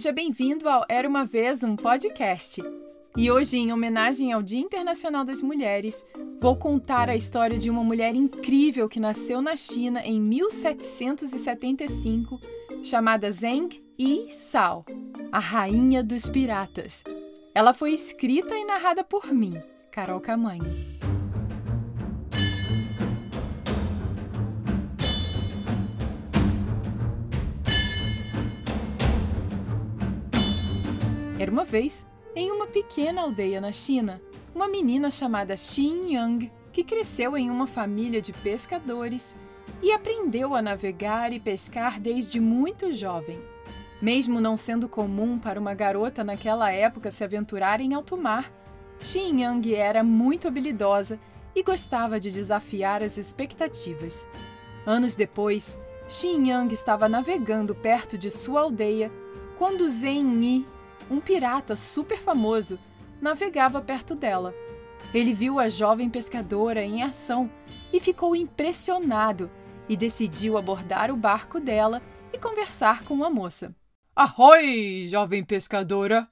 seja bem-vindo ao Era uma Vez um Podcast. E hoje, em homenagem ao Dia Internacional das Mulheres, vou contar a história de uma mulher incrível que nasceu na China em 1775, chamada Zheng Yi Sao, a Rainha dos Piratas. Ela foi escrita e narrada por mim, Carol Camanho. Era uma vez, em uma pequena aldeia na China, uma menina chamada Xin Yang, que cresceu em uma família de pescadores e aprendeu a navegar e pescar desde muito jovem. Mesmo não sendo comum para uma garota naquela época se aventurar em alto mar, Xin Yang era muito habilidosa e gostava de desafiar as expectativas. Anos depois, Xin Yang estava navegando perto de sua aldeia quando Zhen Yi um pirata super famoso navegava perto dela. Ele viu a jovem pescadora em ação e ficou impressionado e decidiu abordar o barco dela e conversar com a moça. Ahoi, jovem pescadora!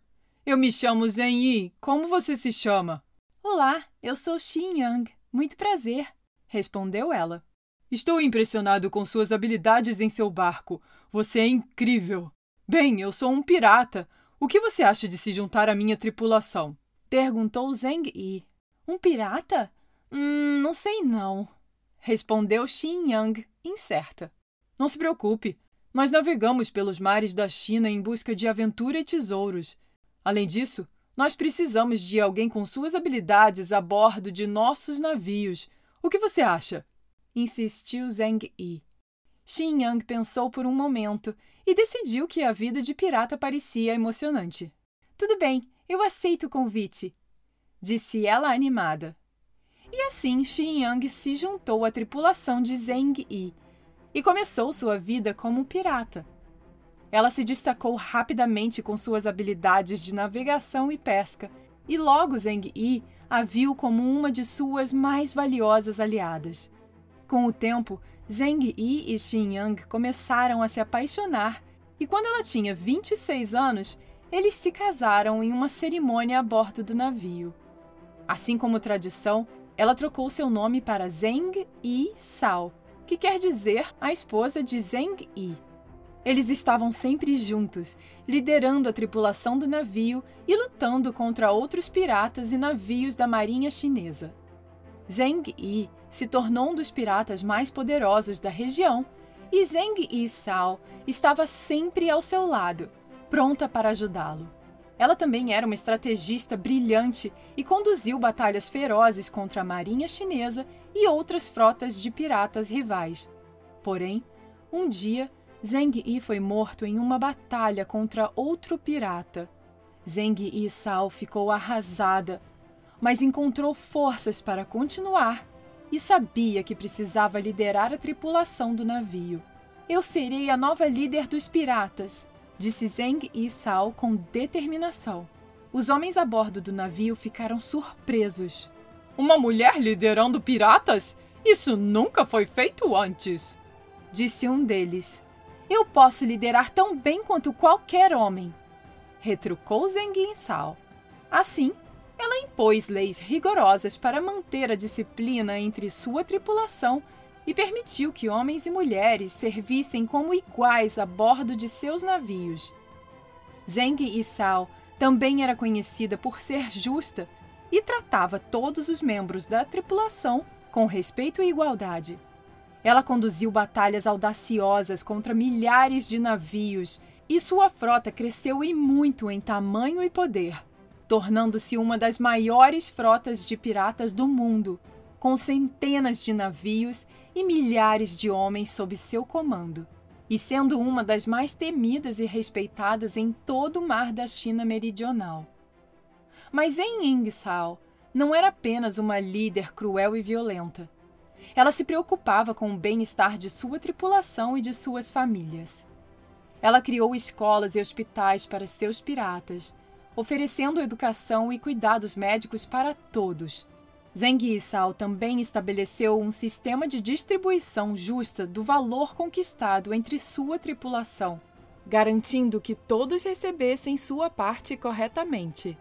Eu me chamo Zen Yi. Como você se chama? Olá, eu sou Xin Yang. Muito prazer, respondeu ela. Estou impressionado com suas habilidades em seu barco. Você é incrível. Bem, eu sou um pirata, o que você acha de se juntar à minha tripulação? Perguntou Zheng Yi. Um pirata? Hum, não sei não. Respondeu Xin Yang, incerta. Não se preocupe. Nós navegamos pelos mares da China em busca de aventura e tesouros. Além disso, nós precisamos de alguém com suas habilidades a bordo de nossos navios. O que você acha? Insistiu Zheng Yi. Xin Yang pensou por um momento e decidiu que a vida de pirata parecia emocionante. Tudo bem, eu aceito o convite, disse ela animada. E assim Xin Yang se juntou à tripulação de Zheng Yi e começou sua vida como pirata. Ela se destacou rapidamente com suas habilidades de navegação e pesca, e logo Zheng Yi a viu como uma de suas mais valiosas aliadas. Com o tempo, Zheng Yi e Xin Yang começaram a se apaixonar e quando ela tinha 26 anos, eles se casaram em uma cerimônia a bordo do navio. Assim como tradição, ela trocou seu nome para Zheng Yi Sao, que quer dizer a esposa de Zheng Yi. Eles estavam sempre juntos, liderando a tripulação do navio e lutando contra outros piratas e navios da marinha chinesa. Zheng Yi se tornou um dos piratas mais poderosos da região e Zheng Yi Sao estava sempre ao seu lado, pronta para ajudá-lo. Ela também era uma estrategista brilhante e conduziu batalhas ferozes contra a marinha chinesa e outras frotas de piratas rivais. Porém, um dia, Zheng Yi foi morto em uma batalha contra outro pirata. Zheng Yi Sao ficou arrasada, mas encontrou forças para continuar e sabia que precisava liderar a tripulação do navio. Eu serei a nova líder dos piratas, disse Zheng e Sao com determinação. Os homens a bordo do navio ficaram surpresos. Uma mulher liderando piratas? Isso nunca foi feito antes, disse um deles. Eu posso liderar tão bem quanto qualquer homem, retrucou Zheng e Sao. Assim, ela impôs leis rigorosas para manter a disciplina entre sua tripulação e permitiu que homens e mulheres servissem como iguais a bordo de seus navios. Zheng Yisao também era conhecida por ser justa e tratava todos os membros da tripulação com respeito e igualdade. Ela conduziu batalhas audaciosas contra milhares de navios e sua frota cresceu e muito em tamanho e poder tornando-se uma das maiores frotas de piratas do mundo, com centenas de navios e milhares de homens sob seu comando, e sendo uma das mais temidas e respeitadas em todo o mar da China meridional. Mas em Yingsao não era apenas uma líder cruel e violenta. Ela se preocupava com o bem-estar de sua tripulação e de suas famílias. Ela criou escolas e hospitais para seus piratas oferecendo educação e cuidados médicos para todos. Zheng Yisao também estabeleceu um sistema de distribuição justa do valor conquistado entre sua tripulação, garantindo que todos recebessem sua parte corretamente.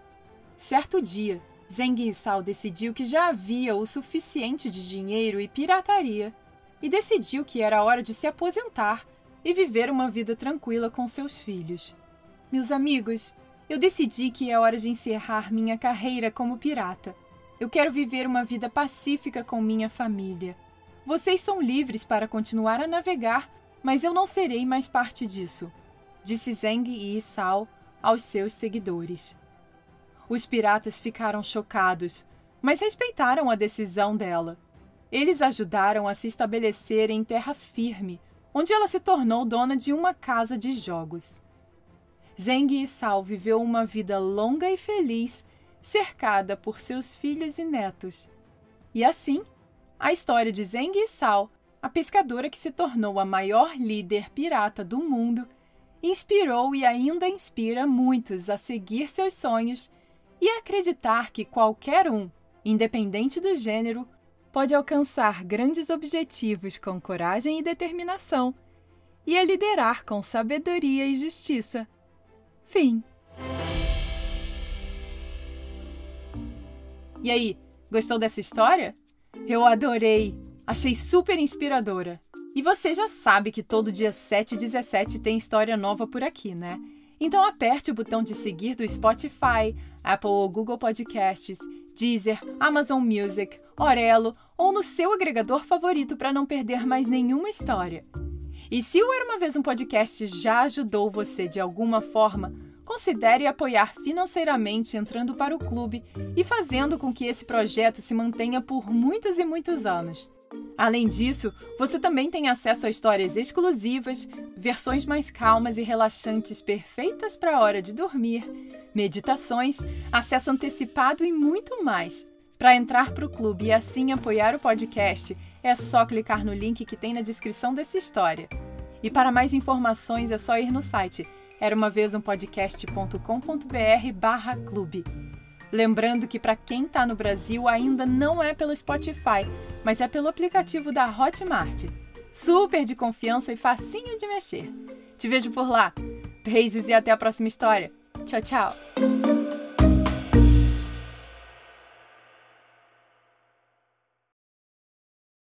Certo dia, Zeng Yisao decidiu que já havia o suficiente de dinheiro e pirataria e decidiu que era hora de se aposentar e viver uma vida tranquila com seus filhos. Meus amigos, eu decidi que é hora de encerrar minha carreira como pirata. Eu quero viver uma vida pacífica com minha família. Vocês são livres para continuar a navegar, mas eu não serei mais parte disso, disse Zeng e Isao aos seus seguidores. Os piratas ficaram chocados, mas respeitaram a decisão dela. Eles ajudaram a se estabelecer em terra firme, onde ela se tornou dona de uma casa de jogos. Zeng Yisao viveu uma vida longa e feliz, cercada por seus filhos e netos. E assim, a história de Zeng Yisao, a pescadora que se tornou a maior líder pirata do mundo, inspirou e ainda inspira muitos a seguir seus sonhos e acreditar que qualquer um, independente do gênero, pode alcançar grandes objetivos com coragem e determinação e a liderar com sabedoria e justiça. Fim. E aí, gostou dessa história? Eu adorei! Achei super inspiradora. E você já sabe que todo dia 7 e 17 tem história nova por aqui, né? Então aperte o botão de seguir do Spotify, Apple ou Google Podcasts, Deezer, Amazon Music, Orelo ou no seu agregador favorito para não perder mais nenhuma história. E se o Era Uma Vez um Podcast já ajudou você de alguma forma, considere apoiar financeiramente entrando para o clube e fazendo com que esse projeto se mantenha por muitos e muitos anos. Além disso, você também tem acesso a histórias exclusivas, versões mais calmas e relaxantes perfeitas para a hora de dormir, meditações, acesso antecipado e muito mais. Para entrar para o clube e assim apoiar o podcast, é só clicar no link que tem na descrição dessa história. E para mais informações é só ir no site era uma vez um barra clube. Lembrando que para quem está no Brasil ainda não é pelo Spotify, mas é pelo aplicativo da Hotmart. Super de confiança e facinho de mexer. Te vejo por lá. Beijos e até a próxima história. Tchau, tchau.